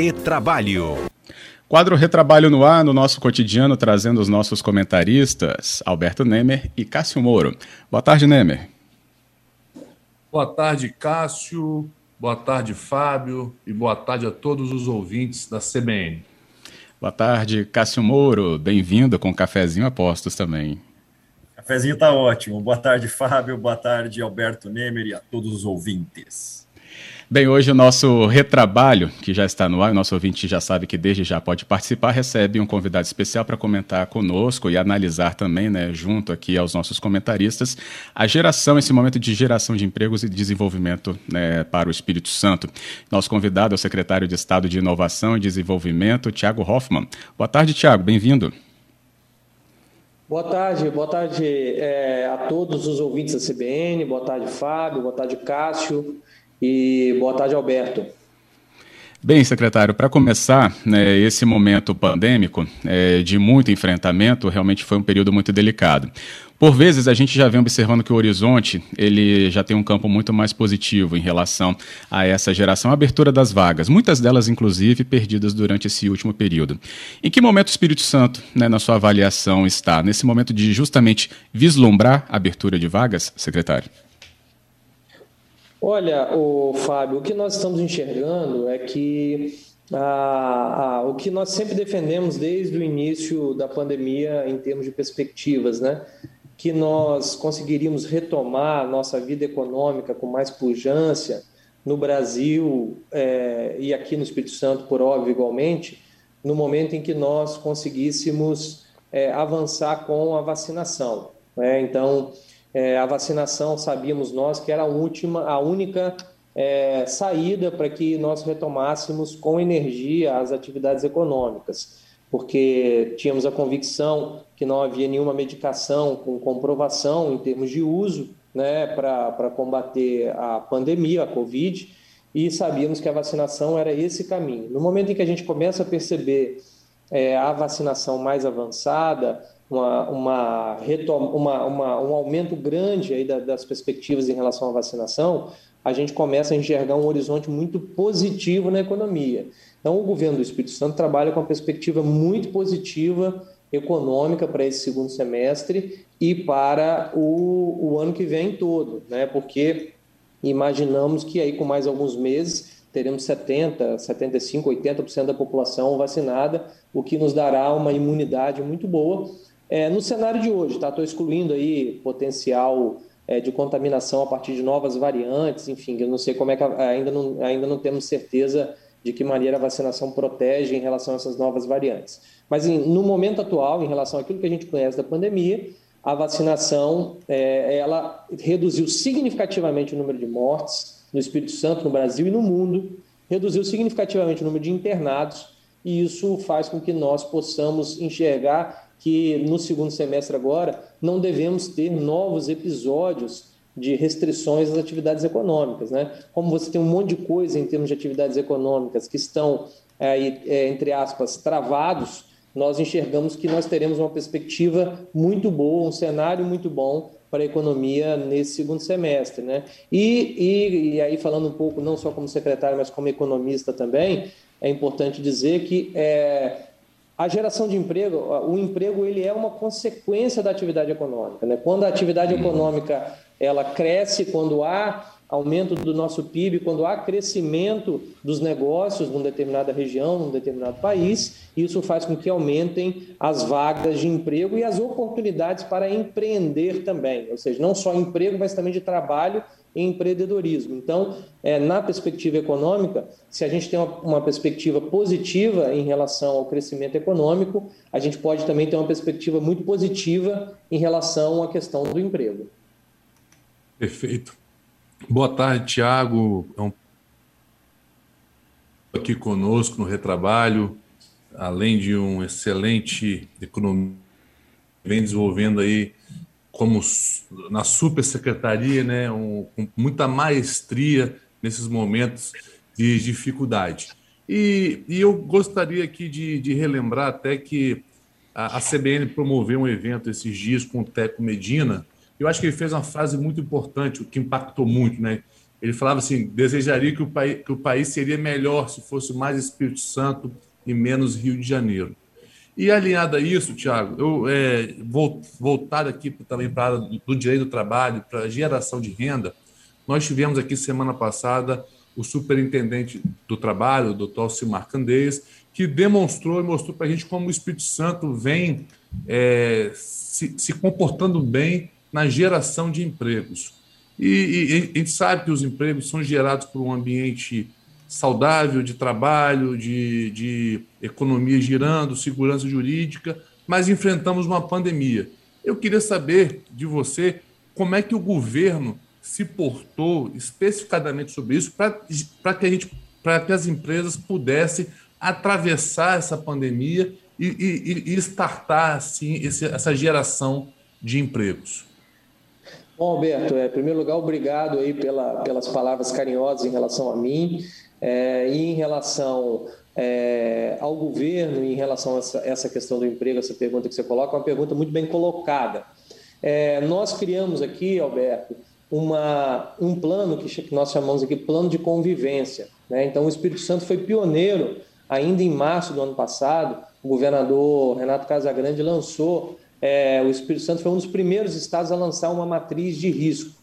Retrabalho. Quadro Retrabalho no ar, no nosso cotidiano, trazendo os nossos comentaristas, Alberto Nemer e Cássio Moro. Boa tarde, Nemer. Boa tarde, Cássio. Boa tarde, Fábio. E boa tarde a todos os ouvintes da CBN. Boa tarde, Cássio Moro. Bem-vindo com cafezinho apostos também. Cafezinho tá ótimo. Boa tarde, Fábio. Boa tarde, Alberto Nemer e a todos os ouvintes. Bem, hoje o nosso retrabalho, que já está no ar, o nosso ouvinte já sabe que desde já pode participar, recebe um convidado especial para comentar conosco e analisar também, né, junto aqui aos nossos comentaristas, a geração, esse momento de geração de empregos e desenvolvimento né, para o Espírito Santo. Nosso convidado é o secretário de Estado de Inovação e Desenvolvimento, Tiago Hoffman. Boa tarde, Tiago, bem-vindo. Boa tarde, boa tarde é, a todos os ouvintes da CBN, boa tarde, Fábio, boa tarde, Cássio. E boa tarde, Alberto. Bem, secretário, para começar, né, esse momento pandêmico é, de muito enfrentamento realmente foi um período muito delicado. Por vezes a gente já vem observando que o horizonte ele já tem um campo muito mais positivo em relação a essa geração, a abertura das vagas, muitas delas inclusive perdidas durante esse último período. Em que momento o Espírito Santo, né, na sua avaliação, está nesse momento de justamente vislumbrar a abertura de vagas, secretário? Olha, o Fábio, o que nós estamos enxergando é que ah, ah, o que nós sempre defendemos desde o início da pandemia em termos de perspectivas, né? Que nós conseguiríamos retomar nossa vida econômica com mais pujança no Brasil é, e aqui no Espírito Santo, por óbvio, igualmente, no momento em que nós conseguíssemos é, avançar com a vacinação. Né? Então, é, a vacinação, sabíamos nós que era a última, a única é, saída para que nós retomássemos com energia as atividades econômicas, porque tínhamos a convicção que não havia nenhuma medicação com comprovação em termos de uso né, para combater a pandemia, a Covid, e sabíamos que a vacinação era esse caminho. No momento em que a gente começa a perceber é, a vacinação mais avançada, uma, uma, uma, uma, um aumento grande aí das perspectivas em relação à vacinação, a gente começa a enxergar um horizonte muito positivo na economia. Então, o governo do Espírito Santo trabalha com uma perspectiva muito positiva econômica para esse segundo semestre e para o, o ano que vem todo, né? porque imaginamos que aí com mais alguns meses teremos 70, 75, 80% da população vacinada, o que nos dará uma imunidade muito boa é, no cenário de hoje, tá? Estou excluindo aí potencial é, de contaminação a partir de novas variantes, enfim, eu não sei como é que ainda não, ainda não temos certeza de que maneira a vacinação protege em relação a essas novas variantes. Mas em, no momento atual, em relação àquilo que a gente conhece da pandemia, a vacinação é, ela reduziu significativamente o número de mortes no Espírito Santo, no Brasil e no mundo, reduziu significativamente o número de internados, e isso faz com que nós possamos enxergar que no segundo semestre agora não devemos ter novos episódios de restrições às atividades econômicas. Né? Como você tem um monte de coisa em termos de atividades econômicas que estão, é, é, entre aspas, travados, nós enxergamos que nós teremos uma perspectiva muito boa, um cenário muito bom para a economia nesse segundo semestre. Né? E, e, e aí, falando um pouco, não só como secretário, mas como economista também, é importante dizer que é, a geração de emprego, o emprego ele é uma consequência da atividade econômica. Né? Quando a atividade uhum. econômica ela cresce, quando há aumento do nosso PIB, quando há crescimento dos negócios numa determinada região, num determinado país, isso faz com que aumentem as vagas de emprego e as oportunidades para empreender também. Ou seja, não só emprego, mas também de trabalho empreendedorismo. Então, é, na perspectiva econômica, se a gente tem uma, uma, perspectiva positiva em relação ao crescimento econômico, a gente pode também ter uma perspectiva muito positiva em relação à questão do emprego. Perfeito. Boa tarde, Tiago. É um... Aqui conosco no Retrabalho, além de um excelente economista, vem desenvolvendo aí como na supersecretaria, né, um, com muita maestria nesses momentos de dificuldade. E, e eu gostaria aqui de, de relembrar até que a, a, CBN promoveu um evento esses dias com o Teco Medina. Eu acho que ele fez uma frase muito importante, o que impactou muito, né? Ele falava assim: desejaria que o, país, que o país seria melhor se fosse mais Espírito Santo e menos Rio de Janeiro. E alinhado a isso, Tiago, eu é, vou voltar aqui também para a área do direito do trabalho, para a geração de renda. Nós tivemos aqui semana passada o superintendente do trabalho, o doutor Alcimar Candeias, que demonstrou e mostrou para a gente como o Espírito Santo vem é, se, se comportando bem na geração de empregos. E, e, a gente sabe que os empregos são gerados por um ambiente saudável de trabalho, de, de economia girando, segurança jurídica, mas enfrentamos uma pandemia. Eu queria saber de você como é que o governo se portou especificadamente sobre isso para que a gente para que as empresas pudessem atravessar essa pandemia e, e, e startar assim esse, essa geração de empregos. Bom, Alberto, é, em primeiro lugar, obrigado aí pela, pelas palavras carinhosas em relação a mim é, e em relação é, ao governo, em relação a essa, essa, questão do emprego, essa pergunta que você coloca, é uma pergunta muito bem colocada. É, nós criamos aqui, Alberto, uma, um plano que nós chamamos aqui plano de convivência. Né? Então, o Espírito Santo foi pioneiro, ainda em março do ano passado, o governador Renato Casagrande lançou é, o Espírito Santo foi um dos primeiros estados a lançar uma matriz de risco.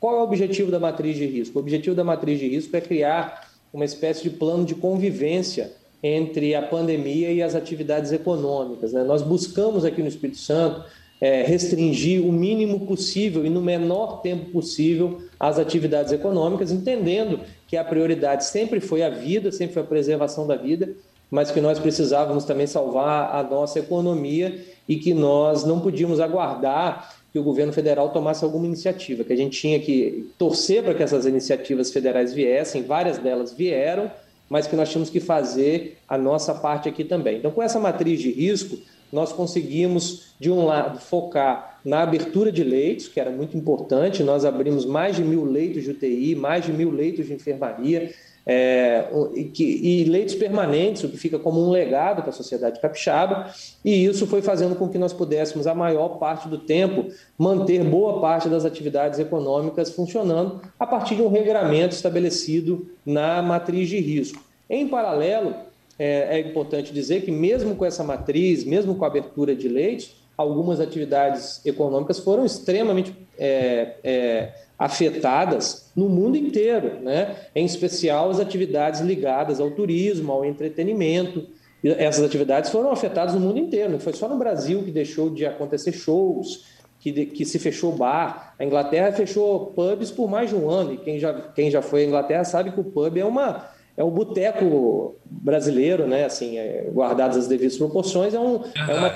Qual é o objetivo da matriz de risco? O objetivo da matriz de risco é criar uma espécie de plano de convivência entre a pandemia e as atividades econômicas. Né? Nós buscamos aqui no Espírito Santo é, restringir o mínimo possível e no menor tempo possível as atividades econômicas, entendendo que a prioridade sempre foi a vida, sempre foi a preservação da vida, mas que nós precisávamos também salvar a nossa economia e que nós não podíamos aguardar que o governo federal tomasse alguma iniciativa, que a gente tinha que torcer para que essas iniciativas federais viessem, várias delas vieram, mas que nós tínhamos que fazer a nossa parte aqui também. Então, com essa matriz de risco, nós conseguimos, de um lado, focar na abertura de leitos, que era muito importante, nós abrimos mais de mil leitos de UTI, mais de mil leitos de enfermaria, é, e, que, e, leitos permanentes, o que fica como um legado para a sociedade capixaba, e isso foi fazendo com que nós pudéssemos, a maior parte do tempo, manter boa parte das atividades econômicas funcionando a partir de um regramento estabelecido na matriz de risco. Em paralelo, é, é importante dizer que, mesmo com essa matriz, mesmo com a abertura de leitos, algumas atividades econômicas foram extremamente é, é afetadas no mundo inteiro, né? em especial as atividades ligadas ao turismo, ao entretenimento. Essas atividades foram afetadas no mundo inteiro, não foi só no Brasil que deixou de acontecer shows, que, que se fechou bar. A Inglaterra fechou pubs por mais de um ano, e quem já, quem já foi à Inglaterra sabe que o pub é uma é um boteco brasileiro, né? Assim, é, guardadas as devidas proporções, é, um, é uma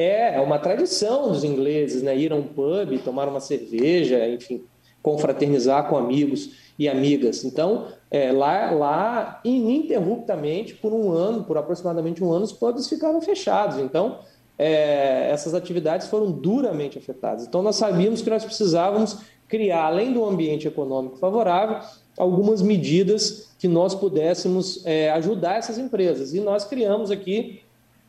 é, é uma tradição dos ingleses, né? Ir a um pub, tomar uma cerveja, enfim, confraternizar com amigos e amigas. Então, é, lá, lá, ininterruptamente, por um ano, por aproximadamente um ano, os pubs ficaram fechados. Então, é, essas atividades foram duramente afetadas. Então, nós sabíamos que nós precisávamos criar, além do ambiente econômico favorável, algumas medidas que nós pudéssemos é, ajudar essas empresas. E nós criamos aqui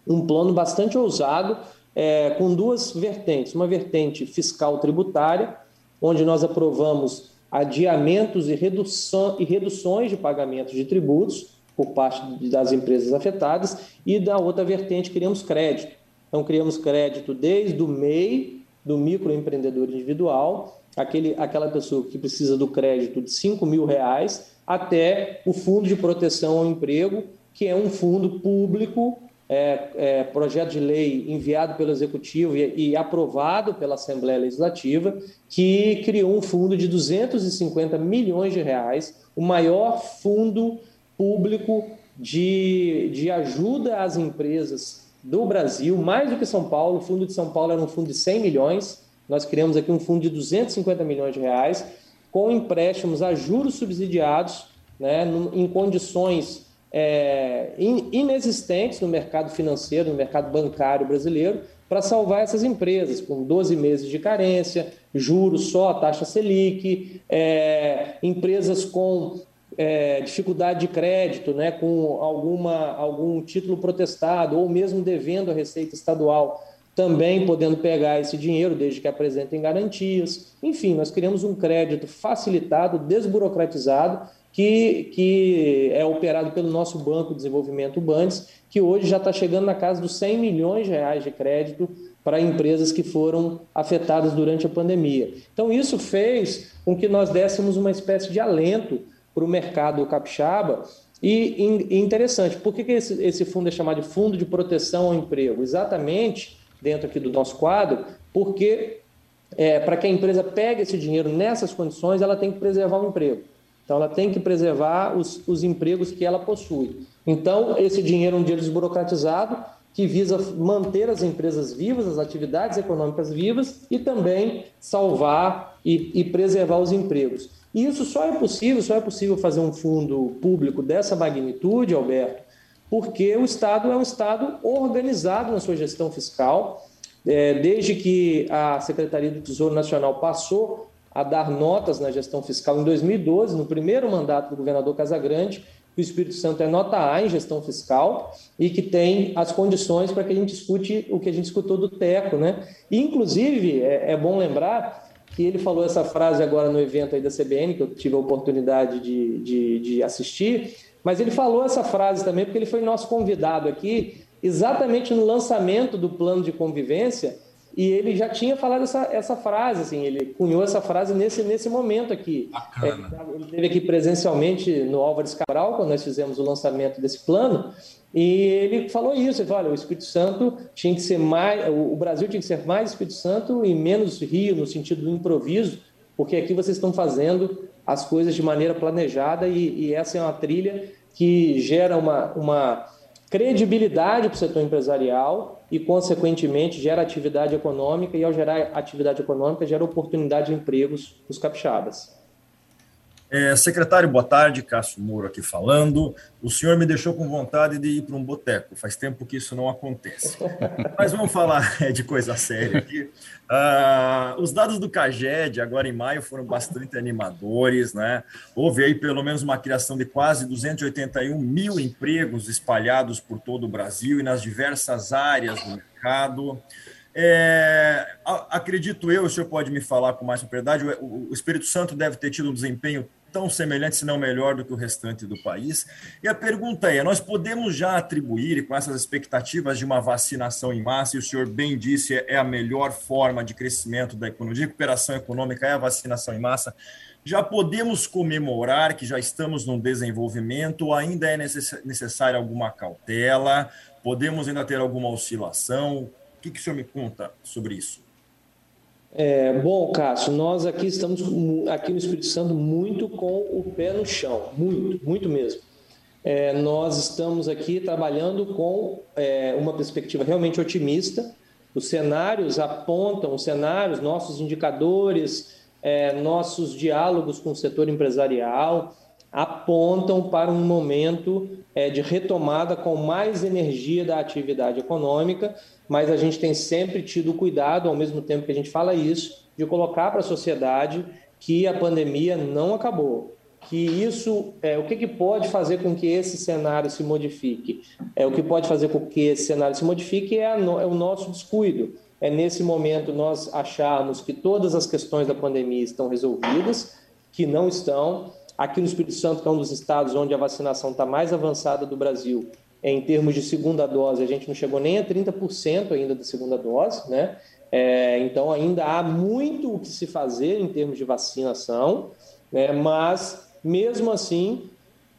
um plano bastante ousado, é, com duas vertentes. Uma vertente fiscal tributária, onde nós aprovamos adiamentos e, redução, e reduções de pagamentos de tributos por parte das empresas afetadas, e da outra vertente criamos crédito. Então, criamos crédito desde o MEI, do microempreendedor individual, aquele, aquela pessoa que precisa do crédito de 5 mil reais, até o Fundo de Proteção ao Emprego, que é um fundo público é, é, projeto de lei enviado pelo Executivo e, e, aprovado pela Assembleia Legislativa, que criou um fundo de 250 milhões de reais, o maior fundo público de, de ajuda às empresas do Brasil, mais do que São Paulo. O fundo de São Paulo era um fundo de 100 milhões, nós criamos aqui um fundo de 250 milhões de reais, com empréstimos a juros subsidiados, né, em condições é, inexistentes no mercado financeiro, no mercado bancário brasileiro, para salvar essas empresas, com 12 meses de carência, juros só, taxa Selic, é, empresas com é, dificuldade de crédito, né, com alguma, algum título protestado, ou mesmo devendo a Receita Estadual também podendo pegar esse dinheiro desde que apresentem garantias. Enfim, nós criamos um crédito facilitado, desburocratizado, que, que é operado pelo nosso Banco de Desenvolvimento Bandes, que hoje já está chegando na casa dos 100 milhões de reais de crédito para empresas que foram afetadas durante a pandemia. Então, isso fez com que nós dessemos uma espécie de alento para o mercado capixaba. E, e interessante, por que, que esse, esse fundo é chamado de Fundo de Proteção ao Emprego? Exatamente dentro aqui do nosso quadro, porque é, para que a empresa pegue esse dinheiro nessas condições, ela tem que preservar o emprego. Então, ela tem que preservar os, os empregos que ela possui. Então, esse dinheiro é um dinheiro desburocratizado que visa manter as empresas vivas, as atividades econômicas vivas e também salvar e, e preservar os empregos. E isso só é possível, só é possível fazer um fundo público dessa magnitude, Alberto, porque o Estado é um Estado organizado na sua gestão fiscal. É, desde que a Secretaria do Tesouro Nacional passou a dar notas na gestão fiscal em 2012, no primeiro mandato do governador Casagrande, o Espírito Santo é nota A em gestão fiscal e que tem as condições para que a gente discute o que a gente escutou do Teco, né? E, inclusive, é, é bom lembrar que ele falou essa frase agora no evento aí da CBN, que eu tive a oportunidade de, de, de assistir, mas ele falou essa frase também porque ele foi nosso convidado aqui, exatamente no lançamento do plano de convivência, e ele já tinha falado essa, essa frase, assim, ele cunhou essa frase nesse, nesse momento aqui. Bacana. É, ele esteve aqui presencialmente no Álvares Cabral, quando nós fizemos o lançamento desse plano, e ele falou isso, ele falou, olha, o Espírito Santo tinha que ser mais, o Brasil tinha que ser mais Espírito Santo e menos Rio, no sentido do improviso, porque aqui vocês estão fazendo as coisas de maneira planejada e, e essa é uma trilha que gera uma, uma credibilidade para o setor empresarial e, consequentemente, gera atividade econômica e, ao gerar atividade econômica, gera oportunidade de empregos para os capixabas. É, secretário, boa tarde. Cássio Muro aqui falando. O senhor me deixou com vontade de ir para um boteco. Faz tempo que isso não acontece. Mas vamos falar de coisa séria aqui. Ah, os dados do CAGED, agora em maio, foram bastante animadores. Né? Houve aí pelo menos uma criação de quase 281 mil empregos espalhados por todo o Brasil e nas diversas áreas do mercado. É, acredito eu, o senhor pode me falar com mais propriedade, o Espírito Santo deve ter tido um desempenho tão semelhante, se não melhor, do que o restante do país. E a pergunta é: nós podemos já atribuir, com essas expectativas de uma vacinação em massa, e o senhor bem disse, é a melhor forma de crescimento da economia, de recuperação econômica, é a vacinação em massa. Já podemos comemorar que já estamos num desenvolvimento, ou ainda é necessária alguma cautela? Podemos ainda ter alguma oscilação? O que, que o senhor me conta sobre isso? É, bom, Cássio, nós aqui estamos aqui no Espírito Santo muito com o pé no chão, muito, muito mesmo. É, nós estamos aqui trabalhando com é, uma perspectiva realmente otimista. Os cenários apontam, os cenários, nossos indicadores, é, nossos diálogos com o setor empresarial apontam para um momento é, de retomada com mais energia da atividade econômica mas a gente tem sempre tido cuidado, ao mesmo tempo que a gente fala isso, de colocar para a sociedade que a pandemia não acabou, que isso é o que, que pode fazer com que esse cenário se modifique. É o que pode fazer com que esse cenário se modifique é, no, é o nosso descuido. É nesse momento nós acharmos que todas as questões da pandemia estão resolvidas, que não estão. Aqui no Espírito Santo, que é um dos estados onde a vacinação está mais avançada do Brasil, em termos de segunda dose, a gente não chegou nem a 30% ainda da segunda dose, né? É, então ainda há muito o que se fazer em termos de vacinação, né? mas mesmo assim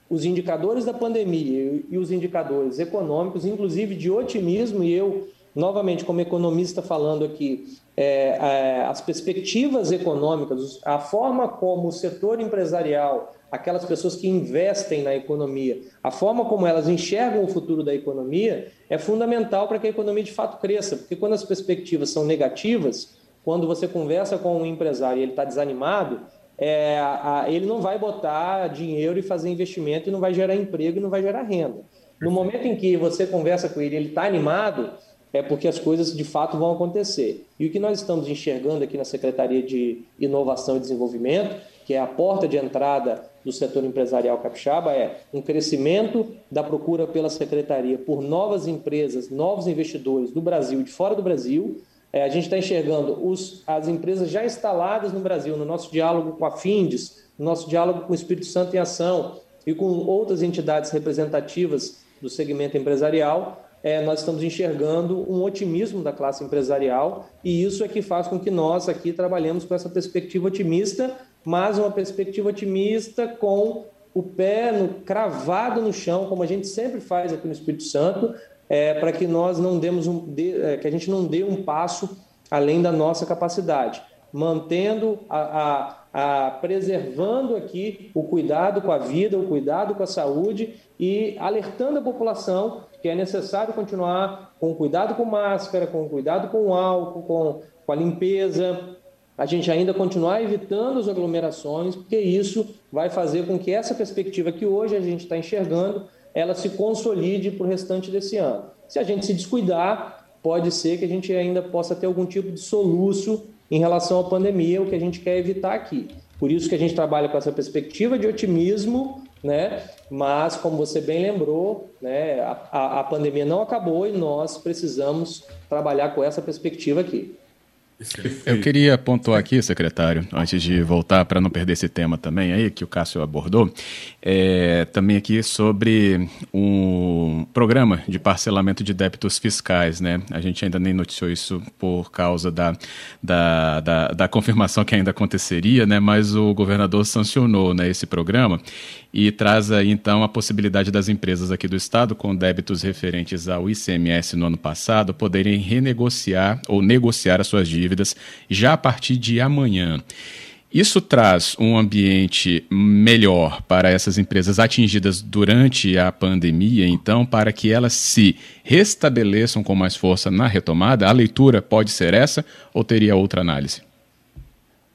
os indicadores da pandemia e os indicadores econômicos, inclusive de otimismo, e eu, novamente, como economista falando aqui, é, as perspectivas econômicas, a forma como o setor empresarial aquelas pessoas que investem na economia. A forma como elas enxergam o futuro da economia é fundamental para que a economia de fato cresça, porque quando as perspectivas são negativas, quando você conversa com um empresário e ele está desanimado, é, a, ele não vai botar dinheiro e fazer investimento e não vai gerar emprego e não vai gerar renda. No momento em que você conversa com ele, ele está animado, é porque as coisas de fato vão acontecer. E o que nós estamos enxergando aqui na Secretaria de Inovação e Desenvolvimento, que é a porta de entrada do setor empresarial capixaba é um crescimento da procura pela secretaria por novas empresas, novos investidores do Brasil e de fora do Brasil. É, a gente está enxergando os, as empresas já instaladas no Brasil, no nosso diálogo com a Findes, no nosso diálogo com o Espírito Santo em Ação e com outras entidades representativas do segmento empresarial, é, nós estamos enxergando um otimismo da classe empresarial e isso é que faz com que nós aqui trabalhemos com essa perspectiva otimista, mas uma perspectiva otimista com o pé no, cravado no chão, como a gente sempre faz aqui no Espírito Santo, é, para que nós não demos um, de, é, que a gente não dê um passo além da nossa capacidade, mantendo a, a, a, preservando aqui o cuidado com a vida, o cuidado com a saúde e alertando a população que é necessário continuar com cuidado com máscara, com cuidado com álcool, com, com a limpeza, a gente ainda continuar evitando as aglomerações, porque isso vai fazer com que essa perspectiva que hoje a gente está enxergando, ela se consolide para o restante desse ano. Se a gente se descuidar, pode ser que a gente ainda possa ter algum tipo de soluço em relação à pandemia, o que a gente quer evitar aqui. Por isso que a gente trabalha com essa perspectiva de otimismo, né? Mas, como você bem lembrou, né, a, a pandemia não acabou e nós precisamos trabalhar com essa perspectiva aqui. Eu queria pontuar aqui, secretário, antes de voltar para não perder esse tema também aí que o Cássio abordou, é, também aqui sobre um programa de parcelamento de débitos fiscais, né? A gente ainda nem noticiou isso por causa da, da, da, da confirmação que ainda aconteceria, né? Mas o governador sancionou né, esse programa e traz aí então a possibilidade das empresas aqui do estado com débitos referentes ao ICMS no ano passado poderem renegociar ou negociar as suas dívidas já a partir de amanhã. Isso traz um ambiente melhor para essas empresas atingidas durante a pandemia, então, para que elas se restabeleçam com mais força na retomada? A leitura pode ser essa ou teria outra análise?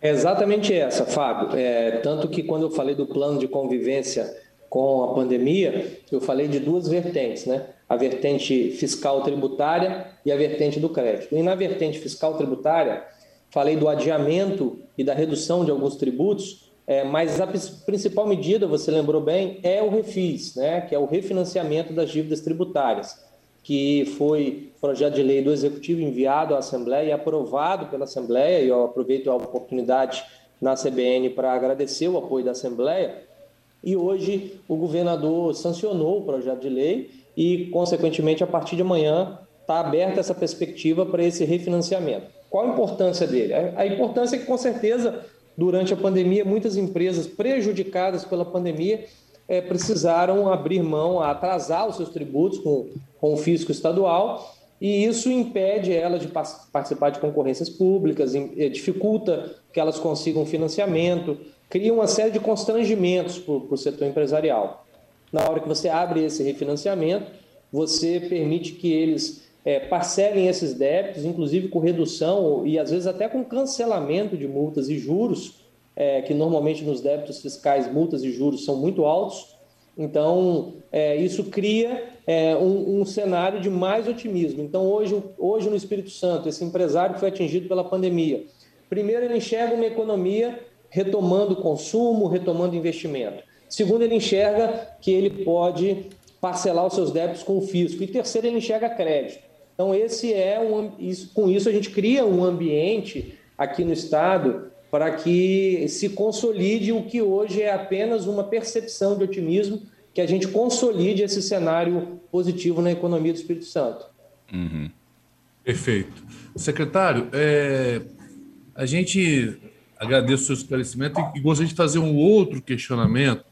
É exatamente essa, Fábio. É, tanto que quando eu falei do plano de convivência com a pandemia, eu falei de duas vertentes, né? A vertente fiscal tributária e a vertente do crédito. E na vertente fiscal tributária, falei do adiamento e da redução de alguns tributos, é, mas a principal medida, você lembrou bem, é o refis, né? Que é o refinanciamento das dívidas tributárias que foi projeto de lei do Executivo enviado à Assembleia e aprovado pela Assembleia, e eu aproveito a oportunidade na CBN para agradecer o apoio da Assembleia. E hoje o governador sancionou o projeto de lei e, consequentemente, a partir de amanhã está aberta essa perspectiva para esse refinanciamento. Qual a importância dele? A importância é que, com certeza, durante a pandemia, muitas empresas prejudicadas pela pandemia é, precisaram abrir mão, atrasar os seus tributos com, com o fisco estadual, e isso impede elas de participar de concorrências públicas, é, dificulta que elas consigam financiamento, cria uma série de constrangimentos para o setor empresarial. Na hora que você abre esse refinanciamento, você permite que eles é, parcelem esses débitos, inclusive com redução e às vezes até com cancelamento de multas e juros, é, que normalmente nos débitos fiscais multas e juros são muito altos. Então, é, isso cria é, um, um, cenário de mais otimismo. Então, hoje, hoje no Espírito Santo, esse empresário que foi atingido pela pandemia, primeiro, ele enxerga uma economia retomando consumo, retomando investimento. Segundo, ele enxerga que ele pode parcelar os seus débitos com o fisco. E terceiro, ele enxerga crédito. Então, esse é um, isso, com isso a gente cria um ambiente aqui no estado para que se consolide o que hoje é apenas uma percepção de otimismo, que a gente consolide esse cenário positivo na economia do Espírito Santo. Uhum. Perfeito. Secretário, é, a gente agradece o seu esclarecimento e gostaria de fazer um outro questionamento,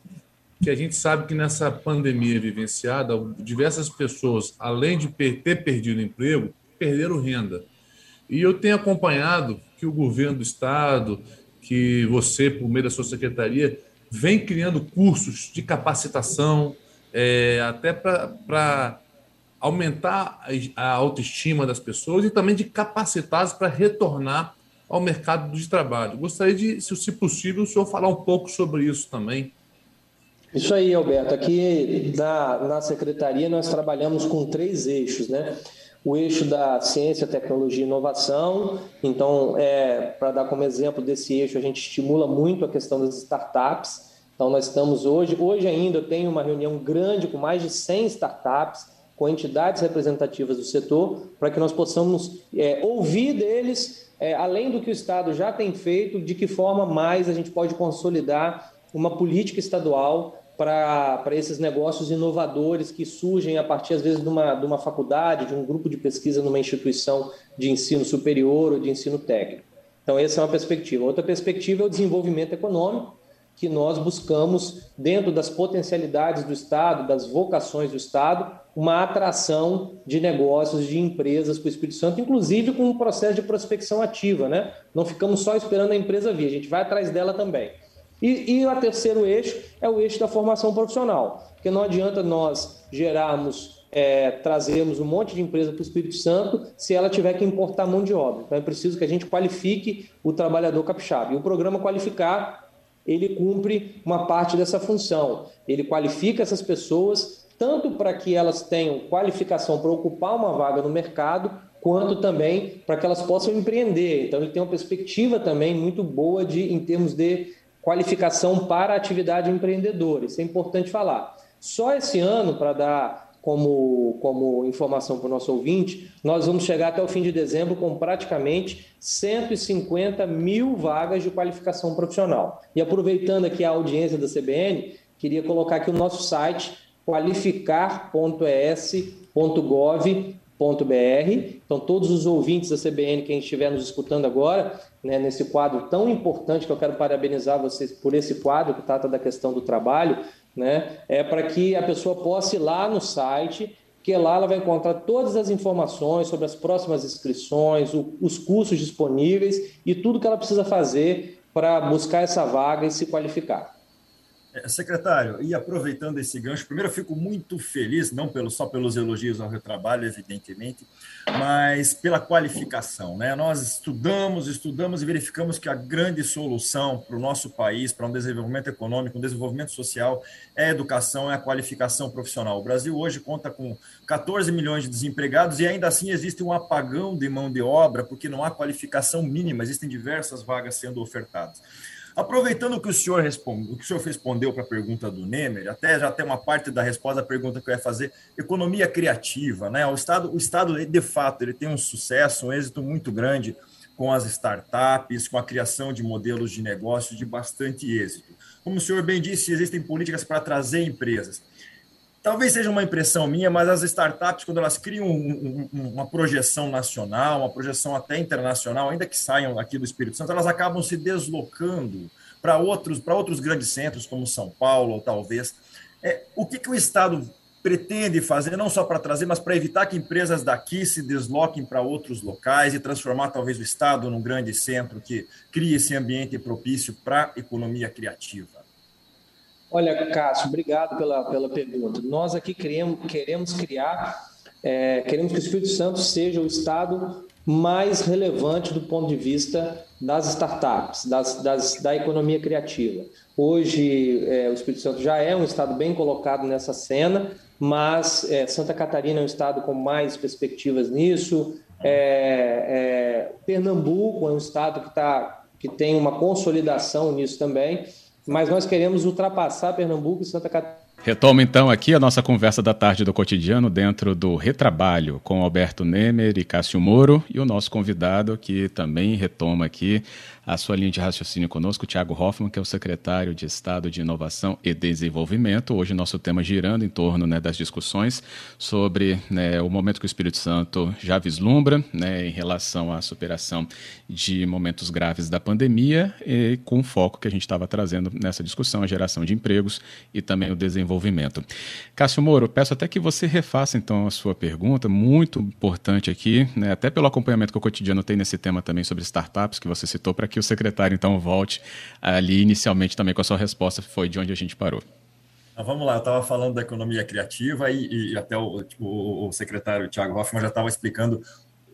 que a gente sabe que nessa pandemia vivenciada, diversas pessoas, além de ter perdido emprego, perderam renda. E eu tenho acompanhado que o governo do estado, que você, por meio da sua secretaria, vem criando cursos de capacitação, é, até para aumentar a autoestima das pessoas e também de capacitá-las para retornar ao mercado de trabalho. Gostaria de, se possível, o senhor falar um pouco sobre isso também. Isso aí, Alberto. Aqui na, na secretaria nós trabalhamos com três eixos, né? o eixo da ciência, tecnologia e inovação. Então, é, para dar como exemplo desse eixo, a gente estimula muito a questão das startups Então, nós estamos hoje, hoje ainda eu tenho uma reunião grande com mais de 100 startups, com entidades representativas do setor, para que nós possamos é, ouvir deles, é, além do que o Estado já tem feito, de que forma mais a gente pode consolidar uma política estadual para esses negócios inovadores que surgem a partir, às vezes, de uma, de uma faculdade, de um grupo de pesquisa numa instituição de ensino superior ou de ensino técnico. Então, essa é uma perspectiva. Outra perspectiva é o desenvolvimento econômico, que nós buscamos, dentro das potencialidades do Estado, das vocações do Estado, uma atração de negócios, de empresas para o Espírito Santo, inclusive com um processo de prospecção ativa. Né? Não ficamos só esperando a empresa vir, a gente vai atrás dela também. E, e o terceiro eixo é o eixo da formação profissional, porque não adianta nós gerarmos, é, trazermos um monte de empresa para o Espírito Santo se ela tiver que importar mão de obra. Então é preciso que a gente qualifique o trabalhador capixaba. E o programa Qualificar ele cumpre uma parte dessa função. Ele qualifica essas pessoas tanto para que elas tenham qualificação para ocupar uma vaga no mercado, quanto também para que elas possam empreender. Então ele tem uma perspectiva também muito boa de em termos de qualificação para atividade empreendedora. Isso é importante falar. Só esse ano, para dar como, como informação para o nosso ouvinte, nós vamos chegar até o fim de dezembro com praticamente 150 mil vagas de qualificação profissional. E aproveitando aqui a audiência da CBN, queria colocar aqui o nosso site qualificar.es.gov.br. Então, todos os ouvintes da CBN, quem estiver nos escutando agora, né, nesse quadro tão importante, que eu quero parabenizar vocês por esse quadro que trata da questão do trabalho, né? É para que a pessoa possa ir lá no site, que lá ela vai encontrar todas as informações sobre as próximas inscrições, o, os cursos disponíveis e tudo que ela precisa fazer para buscar essa vaga e se qualificar. É, secretário, e aproveitando esse gancho, primeiro eu fico muito feliz, não pelo, só pelos elogios ao retrabalho, evidentemente, mas pela qualificação. Né? Nós estudamos, estudamos e verificamos que a grande solução para o nosso país, para um desenvolvimento econômico, um desenvolvimento social, é a educação, é a qualificação profissional. O Brasil hoje conta com 14 milhões de desempregados e ainda assim existe um apagão de mão de obra, porque não há qualificação mínima, existem diversas vagas sendo ofertadas. Aproveitando que o senhor responde, o que o senhor respondeu para a pergunta do Nemer, até já tem uma parte da resposta da pergunta que eu ia fazer, economia criativa, né? O Estado, o Estado, de fato, ele tem um sucesso, um êxito muito grande com as startups, com a criação de modelos de negócio de bastante êxito. Como o senhor bem disse, existem políticas para trazer empresas. Talvez seja uma impressão minha, mas as startups, quando elas criam um, um, uma projeção nacional, uma projeção até internacional, ainda que saiam aqui do Espírito Santo, elas acabam se deslocando para outros, para outros grandes centros, como São Paulo, talvez. É, o que, que o Estado pretende fazer, não só para trazer, mas para evitar que empresas daqui se desloquem para outros locais e transformar talvez o Estado num grande centro que crie esse ambiente propício para a economia criativa? Olha, Cássio, obrigado pela, pela pergunta. Nós aqui queremos, queremos criar, é, queremos que o Espírito Santo seja o estado mais relevante do ponto de vista das startups, das, das da economia criativa. Hoje, é, o Espírito Santo já é um estado bem colocado nessa cena, mas é, Santa Catarina é um estado com mais perspectivas nisso. É, é, Pernambuco é um estado que, tá, que tem uma consolidação nisso também mas nós queremos ultrapassar Pernambuco e Santa Catarina. Retoma então aqui a nossa conversa da tarde do cotidiano dentro do Retrabalho com Alberto Nemer e Cássio Moro e o nosso convidado que também retoma aqui a sua linha de raciocínio conosco, Tiago Hoffman, que é o secretário de Estado de Inovação e Desenvolvimento. Hoje nosso tema girando em torno né, das discussões sobre né, o momento que o Espírito Santo já vislumbra né, em relação à superação de momentos graves da pandemia e com o foco que a gente estava trazendo nessa discussão, a geração de empregos e também o desenvolvimento. Cássio Moro, peço até que você refaça então a sua pergunta, muito importante aqui, né, até pelo acompanhamento que o cotidiano tem nesse tema também sobre startups que você citou, para que o secretário então volte ali inicialmente também com a sua resposta, foi de onde a gente parou. Então, vamos lá, eu estava falando da economia criativa e, e até o, tipo, o, secretário Tiago Hoffman já estava explicando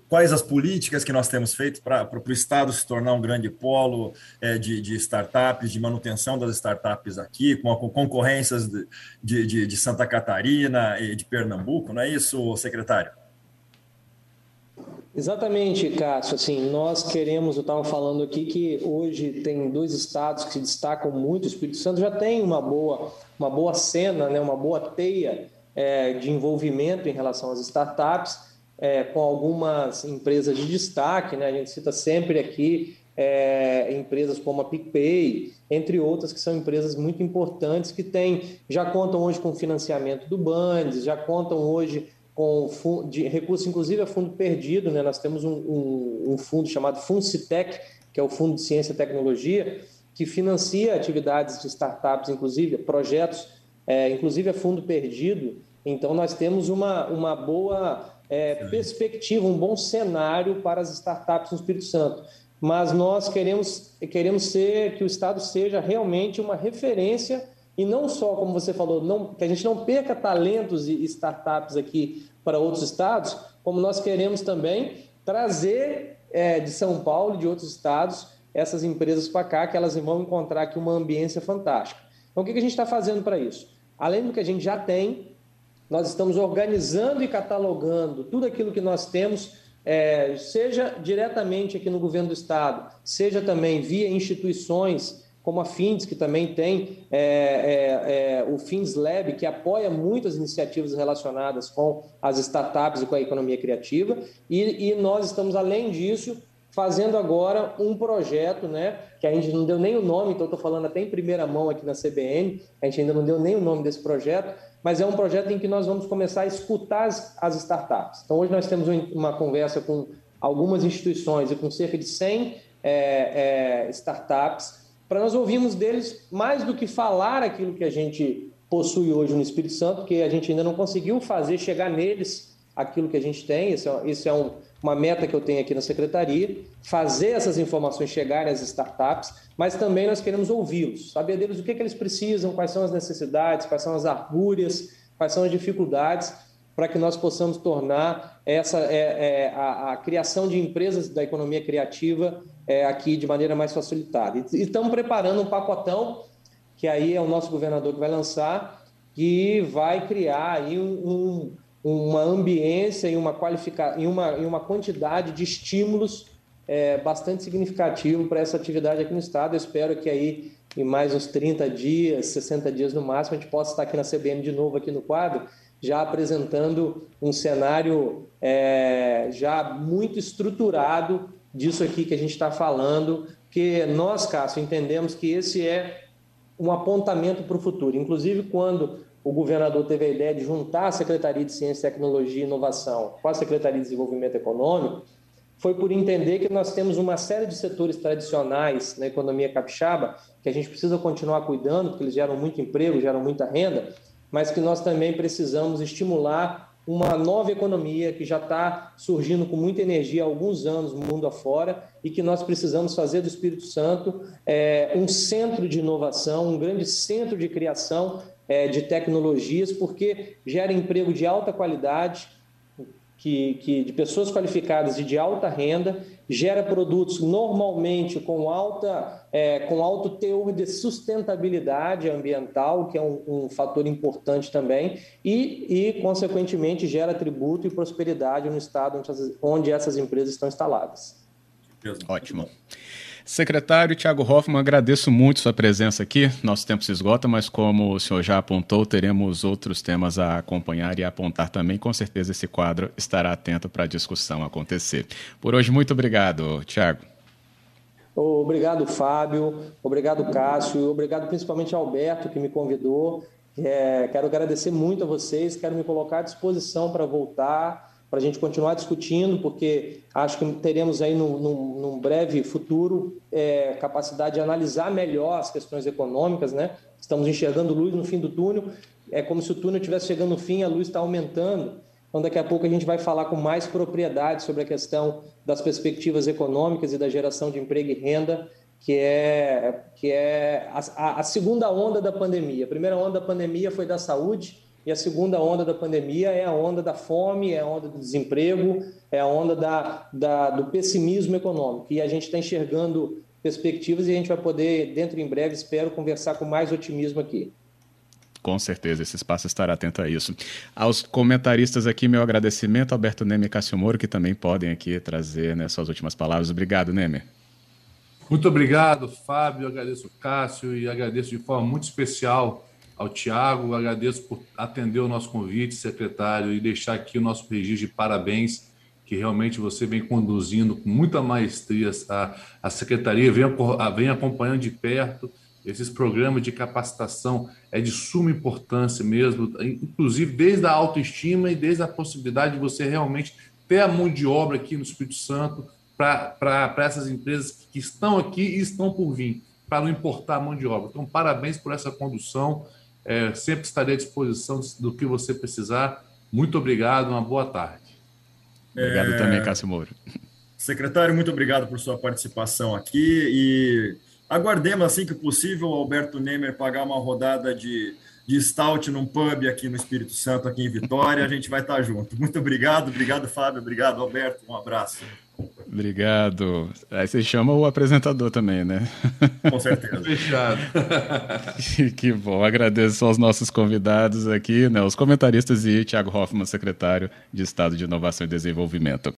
quais as políticas que nós temos feito para o Estado se tornar um grande polo é, de, de, startups, de manutenção das startups aqui, com, com concorrências de, de, de, Santa Catarina e de Pernambuco, não é isso, secretário? Exatamente, Cássio. Assim, nós queremos, eu estava falando aqui que hoje tem dois estados que se destacam muito. O Espírito Santo já tem uma boa, uma boa cena, né, uma boa teia é, de envolvimento em relação às startups, é, com algumas empresas de destaque. Né? A gente cita sempre aqui é, empresas como a PicPay, entre outras que são empresas muito importantes que têm, já contam hoje com financiamento do Bandes, já contam hoje com de recurso, inclusive a fundo perdido. Né? Nós temos um, um, um fundo chamado Funcitec, que é o Fundo de Ciência e Tecnologia, que financia atividades de startups, inclusive projetos, é, inclusive a fundo perdido. Então, nós temos uma, uma boa é, perspectiva, um bom cenário para as startups no Espírito Santo. Mas nós queremos, queremos ser que o Estado seja realmente uma referência e não só, como você falou, não, que a gente não perca talentos e startups aqui para outros estados, como nós queremos também trazer é, de São Paulo e de outros estados essas empresas para cá, que elas vão encontrar aqui uma ambiência fantástica. Então, o que a gente está fazendo para isso? Além do que a gente já tem, nós estamos organizando e catalogando tudo aquilo que nós temos, é, seja diretamente aqui no governo do estado, seja também via instituições como a FINDS, que também tem é, é, é, o FINDS Lab, que apoia muitas iniciativas relacionadas com as startups e com a economia criativa. E, e, nós estamos, além disso, fazendo agora um projeto, né, que a gente não deu nem o nome, então estou falando até em primeira mão aqui na CBN, a gente ainda não deu nem o nome desse projeto, mas é um projeto em que nós vamos começar a escutar as, as startups. Então, hoje nós temos uma conversa com algumas instituições e com cerca de 100 é, é, startups para nós ouvirmos deles mais do que falar aquilo que a gente possui hoje no Espírito Santo, porque a gente ainda não conseguiu fazer chegar neles aquilo que a gente tem. Isso é, isso é um, uma meta que eu tenho aqui na secretaria, fazer essas informações chegarem às startups, mas também nós queremos ouvi-los, saber deles o que, que eles precisam, quais são as necessidades, quais são as argúrias, quais são as dificuldades, para que nós possamos tornar essa é, é, a, a criação de empresas da economia criativa é, aqui de maneira mais facilitada. E estamos preparando um pacotão, que aí é o nosso governador que vai lançar, que vai criar aí um, um, uma ambiência e uma, qualifica, e uma, e uma quantidade de estímulos é, bastante significativo para essa atividade aqui no Estado. Eu espero que aí em mais uns 30 dias, 60 dias no máximo, a gente possa estar aqui na CBN de novo aqui no quadro, já apresentando um cenário é, já muito estruturado disso aqui que a gente está falando, que nós, Cássio, entendemos que esse é um apontamento para o futuro. Inclusive, quando o governador teve a ideia de juntar a Secretaria de Ciência, Tecnologia e Inovação com a Secretaria de Desenvolvimento Econômico, foi por entender que nós temos uma série de setores tradicionais na economia capixaba que a gente precisa continuar cuidando, porque eles geram muito emprego, geram muita renda, mas que nós também precisamos estimular uma nova economia que já está surgindo com muita energia há alguns anos no mundo afora e que nós precisamos fazer do Espírito Santo é, um centro de inovação, um grande centro de criação é, de tecnologias, porque gera emprego de alta qualidade, que, que, de pessoas qualificadas e de alta renda, gera produtos normalmente com, alta, é, com alto teor de sustentabilidade ambiental, que é um, um fator importante também, e, e, consequentemente, gera tributo e prosperidade no estado onde, onde essas empresas estão instaladas. Ótimo. Secretário Tiago Hoffman, agradeço muito sua presença aqui. Nosso tempo se esgota, mas como o senhor já apontou, teremos outros temas a acompanhar e a apontar também. Com certeza esse quadro estará atento para a discussão acontecer. Por hoje, muito obrigado, Tiago. Obrigado, Fábio. Obrigado, Cássio. Obrigado principalmente ao Alberto, que me convidou. É, quero agradecer muito a vocês. Quero me colocar à disposição para voltar para a gente continuar discutindo, porque acho que teremos aí num, num, num breve futuro é, capacidade de analisar melhor as questões econômicas, né? Estamos enxergando luz no fim do túnel, é como se o túnel estivesse chegando no fim, a luz está aumentando. Então, daqui a pouco a gente vai falar com mais propriedade sobre a questão das perspectivas econômicas e da geração de emprego e renda, que é, que é a, a segunda onda da pandemia. A primeira onda da pandemia foi da saúde, e a segunda onda da pandemia é a onda da fome, é a onda do desemprego, é a onda da, da do pessimismo econômico. E a gente está enxergando perspectivas e a gente vai poder, dentro em breve, espero, conversar com mais otimismo aqui. Com certeza, esse espaço estará atento a isso. Aos comentaristas aqui, meu agradecimento, Alberto Neme e Cássio Moro, que também podem aqui trazer né, suas últimas palavras. Obrigado, Neme. Muito obrigado, Fábio. Agradeço o Cássio e agradeço de forma muito especial ao Tiago. Agradeço por atender o nosso convite, secretário, e deixar aqui o nosso registro de parabéns, que realmente você vem conduzindo com muita maestria a, a secretaria, vem, vem acompanhando de perto esses programas de capacitação é de suma importância mesmo, inclusive desde a autoestima e desde a possibilidade de você realmente ter a mão de obra aqui no Espírito Santo para essas empresas que estão aqui e estão por vir, para não importar a mão de obra. Então, parabéns por essa condução. É, sempre estarei à disposição do que você precisar. Muito obrigado, uma boa tarde. Obrigado é... também, Cássio Moura. Secretário, muito obrigado por sua participação aqui e Aguardemos, assim que possível, o Alberto Nemer pagar uma rodada de, de stout num pub aqui no Espírito Santo, aqui em Vitória. A gente vai estar junto. Muito obrigado, obrigado, Fábio, obrigado, Alberto. Um abraço. Obrigado. Aí você chama o apresentador também, né? Com certeza. Fechado. que bom. Agradeço aos nossos convidados aqui, né, os comentaristas e Tiago Hoffman, secretário de Estado de Inovação e Desenvolvimento.